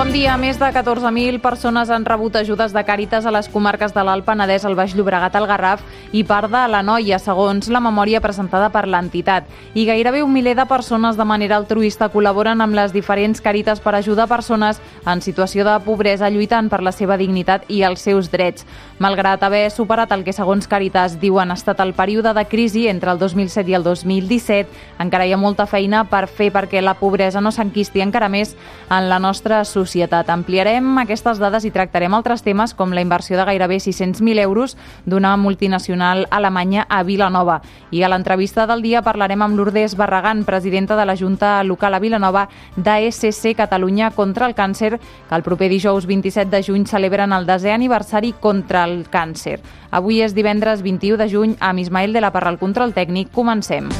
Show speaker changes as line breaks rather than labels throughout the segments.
Bon dia. Més de 14.000 persones han rebut ajudes de Càritas a les comarques de l'Alt Penedès, el Baix Llobregat, el Garraf i part de la Noia, segons la memòria presentada per l'entitat. I gairebé un miler de persones de manera altruista col·laboren amb les diferents Càritas per ajudar persones en situació de pobresa lluitant per la seva dignitat i els seus drets. Malgrat haver superat el que, segons Càritas, diuen ha estat el període de crisi entre el 2007 i el 2017, encara hi ha molta feina per fer perquè la pobresa no s'enquisti encara més en la nostra societat societat. Ampliarem aquestes dades i tractarem altres temes com la inversió de gairebé 600.000 euros d'una multinacional alemanya a Vilanova. I a l'entrevista del dia parlarem amb Lourdes Barragán, presidenta de la Junta Local a Vilanova d'ASC Catalunya contra el càncer, que el proper dijous 27 de juny celebren el desè aniversari contra el càncer. Avui és divendres 21 de juny amb Ismael de la Parra al control tècnic. Comencem.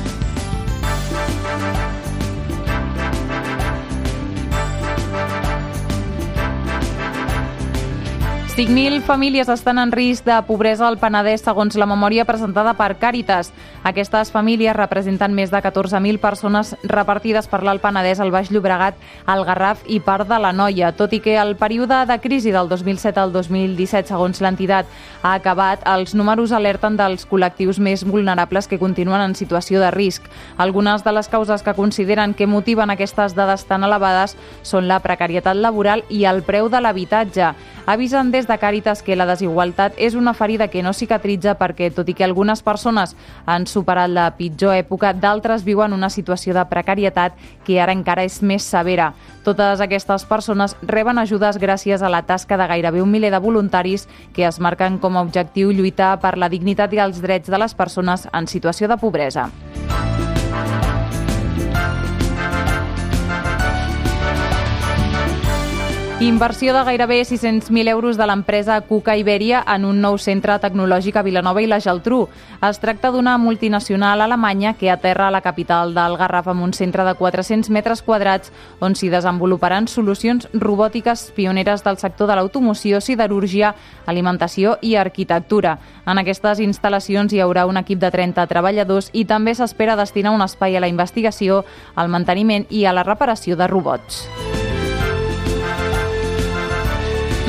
5.000 famílies estan en risc de pobresa al Penedès, segons la memòria presentada per Càritas. Aquestes famílies representen més de 14.000 persones repartides per l'Alt Penedès, el Baix Llobregat, el Garraf i part de la Noia. Tot i que el període de crisi del 2007 al 2017, segons l'entitat, ha acabat, els números alerten dels col·lectius més vulnerables que continuen en situació de risc. Algunes de les causes que consideren que motiven aquestes dades tan elevades són la precarietat laboral i el preu de l'habitatge. Avisen des de Càritas que la desigualtat és una ferida que no cicatritza perquè, tot i que algunes persones han superat la pitjor època, d'altres viuen una situació de precarietat que ara encara és més severa. Totes aquestes persones reben ajudes gràcies a la tasca de gairebé un miler de voluntaris que es marquen com a objectiu lluitar per la dignitat i els drets de les persones en situació de pobresa. Inversió de gairebé 600.000 euros de l'empresa Cuca Iberia en un nou centre tecnològic a Vilanova i la Geltrú. Es tracta d'una multinacional alemanya que aterra a la capital del Garraf amb un centre de 400 metres quadrats on s'hi desenvoluparan solucions robòtiques pioneres del sector de l'automoció, siderúrgia, alimentació i arquitectura. En aquestes instal·lacions hi haurà un equip de 30 treballadors i també s'espera destinar un espai a la investigació, al manteniment i a la reparació de robots.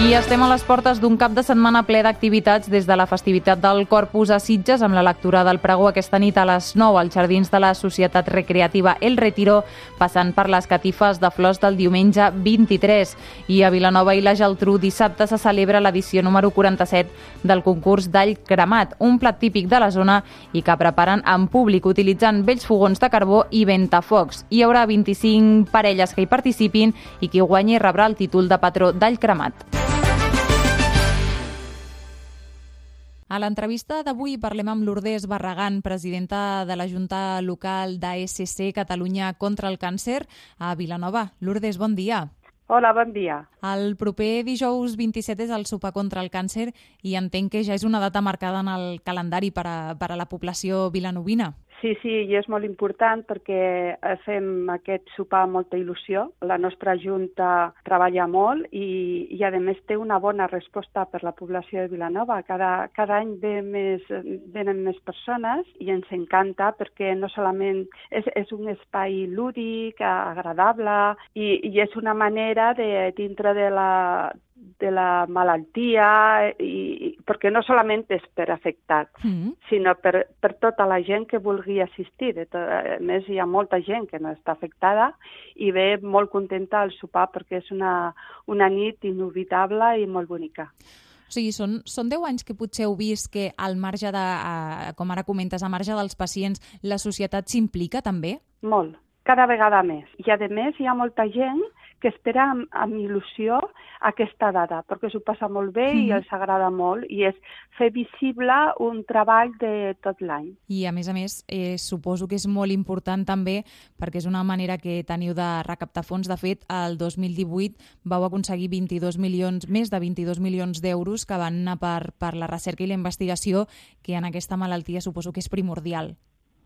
I estem a les portes d'un cap de setmana ple d'activitats des de la festivitat del Corpus a Sitges amb la lectura del pregó aquesta nit a les 9 als jardins de la Societat Recreativa El Retiro, passant per les catifes de flors del diumenge 23. I a Vilanova i la Geltrú dissabte se celebra l'edició número 47 del concurs d'all cremat, un plat típic de la zona i que preparen en públic utilitzant vells fogons de carbó i ventafocs. Hi haurà 25 parelles que hi participin i qui guanyi rebrà el títol de patró d'all cremat. A l'entrevista d'avui parlem amb Lourdes Barragán, presidenta de la Junta Local d'ASC Catalunya contra el Càncer a Vilanova. Lourdes, bon dia.
Hola, bon dia.
El proper dijous 27 és el sopar contra el càncer i entenc que ja és una data marcada en el calendari per a, per a la població vilanovina.
Sí, sí, i és molt important perquè fem aquest sopar amb molta il·lusió. La nostra Junta treballa molt i, i a més, té una bona resposta per la població de Vilanova. Cada, cada any ve més, venen més persones i ens encanta perquè no solament és, és un espai lúdic, agradable i, i és una manera de, dintre de la, de la malaltia, i, perquè no solament és per afectats, mm -hmm. sinó per, per tota la gent que vulgui assistir. De tot, a més, hi ha molta gent que no està afectada i ve molt contenta al sopar perquè és una, una nit inolvidable i molt bonica.
O sigui, són, són 10 anys que potser heu vist que al marge de, eh, com ara comentes, a marge dels pacients, la societat s'implica també?
Molt, cada vegada més. I a més hi ha molta gent que espera amb, amb il·lusió aquesta data, perquè s'ho passa molt bé mm. i els agrada molt, i és fer visible un treball de tot l'any.
I a més a més, eh, suposo que és molt important també perquè és una manera que teniu de recaptar fons. De fet, el 2018 vau aconseguir 22 milions, més de 22 milions d'euros que van anar per, per la recerca i la investigació, que en aquesta malaltia suposo que és primordial.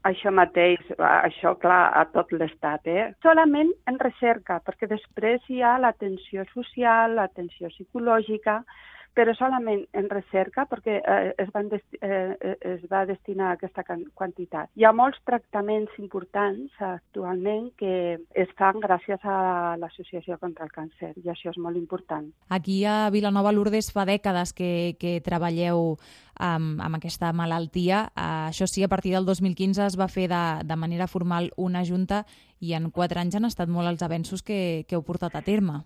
Això mateix, això clar, a tot l'estat, eh? Solament en recerca, perquè després hi ha l'atenció social, l'atenció psicològica, però solament en recerca perquè eh, es, van eh, es va destinar aquesta quantitat. Hi ha molts tractaments importants actualment que es fan gràcies a l'Associació contra el Càncer i això és molt important.
Aquí a Vilanova Lourdes fa dècades que, que treballeu amb, amb aquesta malaltia. Uh, això sí, a partir del 2015 es va fer de, de manera formal una junta i en quatre anys han estat molt els avenços que, que heu portat a terme.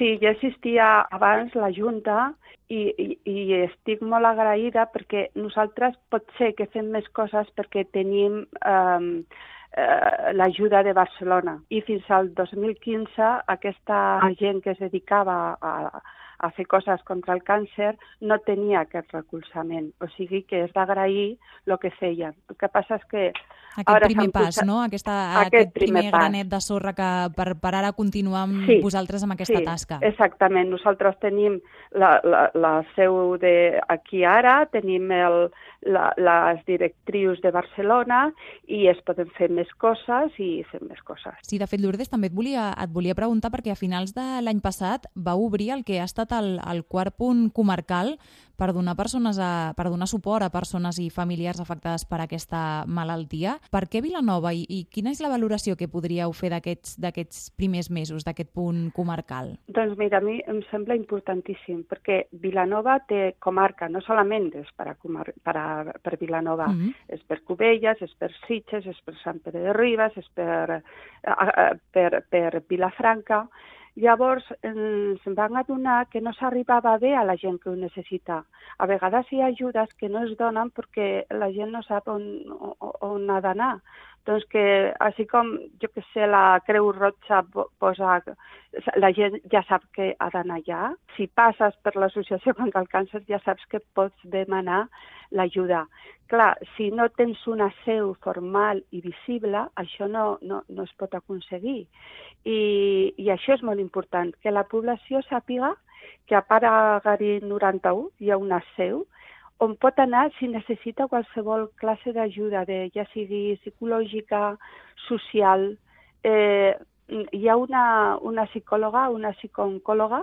Sí, ja existia abans la Junta i, i, i estic molt agraïda perquè nosaltres pot ser que fem més coses perquè tenim eh, eh, l'ajuda de Barcelona. I fins al 2015 aquesta gent que es dedicava a, a fer coses contra el càncer no tenia aquest recolzament. O sigui que és d'agrair el que feien. El que passa és que
aquest ara primer pas, posat... no? Aquesta, aquest, aquest primer, primer granet de sorra que per, per ara continuar amb sí, vosaltres amb aquesta
sí,
tasca.
exactament. Nosaltres tenim la, la, la seu de aquí ara, tenim el, la, les directrius de Barcelona i es poden fer més coses i fem més coses.
Sí, de fet, Lourdes, també et volia, et volia preguntar perquè a finals de l'any passat va obrir el que ha estat el, el quart punt comarcal per donar, persones a, per donar suport a persones i familiars afectades per aquesta malaltia. Per què Vilanova i, i quina és la valoració que podríeu fer d'aquests primers mesos, d'aquest punt comarcal?
Doncs mira, a mi em sembla importantíssim, perquè Vilanova té comarca, no solament és per, a comar per, a, per Vilanova, mm -hmm. és per Cubelles, és per Sitges, és per Sant Pere de Ribes, és per, per, per Vilafranca, Llavors ens vam adonar que no s'arribava bé a la gent que ho necessita. A vegades hi ha ajudes que no es donen perquè la gent no sap on, on ha d'anar. Doncs que, així com, jo que sé, la Creu Roja posa... La gent ja sap que ha d'anar allà. Si passes per l'associació contra el càncer ja saps que pots demanar l'ajuda. Clar, si no tens una seu formal i visible, això no, no, no es pot aconseguir. I, I això és molt important, que la població sàpiga que a Paragari 91 hi ha una seu on pot anar si necessita qualsevol classe d'ajuda, de, ja sigui psicològica, social. Eh, hi ha una, una psicòloga, una psicooncòloga,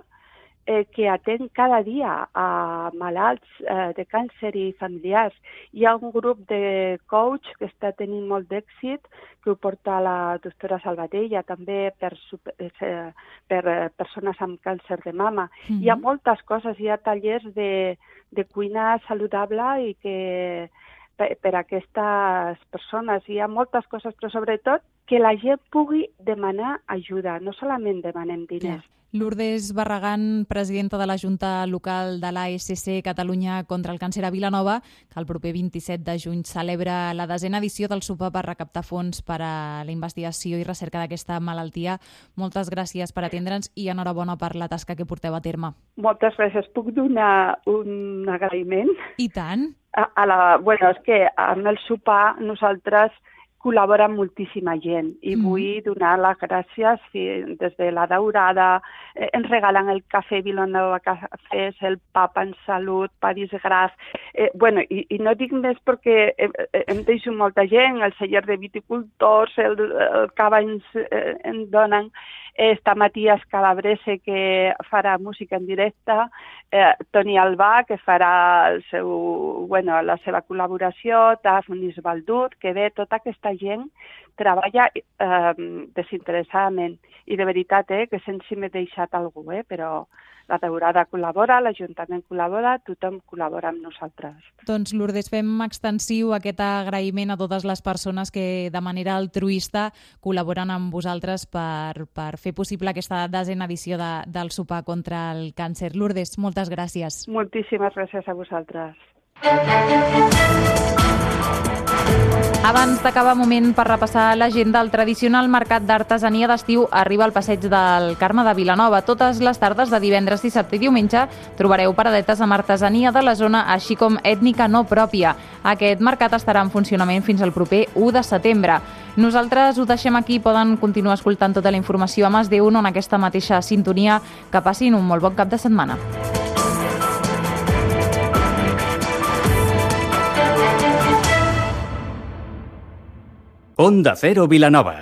eh, que atén cada dia a malalts eh, de càncer i familiars. Hi ha un grup de coach que està tenint molt d'èxit, que ho porta la doctora Salvatella, també per, eh, per eh, persones amb càncer de mama. Mm -hmm. Hi ha moltes coses, hi ha tallers de, de cuina saludable i que per, per a aquestes persones. Hi ha moltes coses, però sobretot que la gent pugui demanar ajuda, no solament demanem diners. Yeah.
Lourdes Barragán, presidenta de la Junta Local de l'ASC Catalunya contra el Càncer a Vilanova, que el proper 27 de juny celebra la desena edició del sopar per recaptar fons per a la investigació i recerca d'aquesta malaltia. Moltes gràcies per atendre'ns i enhorabona per la tasca que porteu a terme.
Moltes gràcies. Puc donar un agraïment?
I tant.
A, a la, bueno, és que amb el sopar nosaltres col·labora moltíssima gent i mm. vull donar les gràcies des de la Daurada, eh, ens regalen el cafè Vilanova Cafès, el papa en salut, París Gras, eh, bueno, i, i no dic més perquè eh, eh, em deixo molta gent, el celler de viticultors, el, el cava ens, eh, en donen, està Matías Calabrese, que farà música en directe, eh, Toni Albà, que farà el seu, bueno, la seva col·laboració, Tafnis Baldut, que ve tota aquesta gent treballa eh, desinteressadament. I de veritat, eh, que sense m'he deixat algú, eh, però la Daurada col·labora, l'Ajuntament col·labora, tothom col·labora amb nosaltres.
Doncs, Lourdes, fem extensiu aquest agraïment a totes les persones que de manera altruista col·laboren amb vosaltres per, per fer possible aquesta desena edició de, del sopar contra el càncer. Lourdes, moltes gràcies.
Moltíssimes gràcies a vosaltres.
Abans d'acabar moment per repassar l'agenda, el tradicional mercat d'artesania d'estiu arriba al passeig del Carme de Vilanova. Totes les tardes de divendres, dissabte i diumenge trobareu paradetes amb artesania de la zona, així com ètnica no pròpia. Aquest mercat estarà en funcionament fins al proper 1 de setembre. Nosaltres ho deixem aquí, poden continuar escoltant tota la informació a Mas de 1 en aquesta mateixa sintonia. Que passin un molt bon cap de setmana.
Onda Cero Vilanova.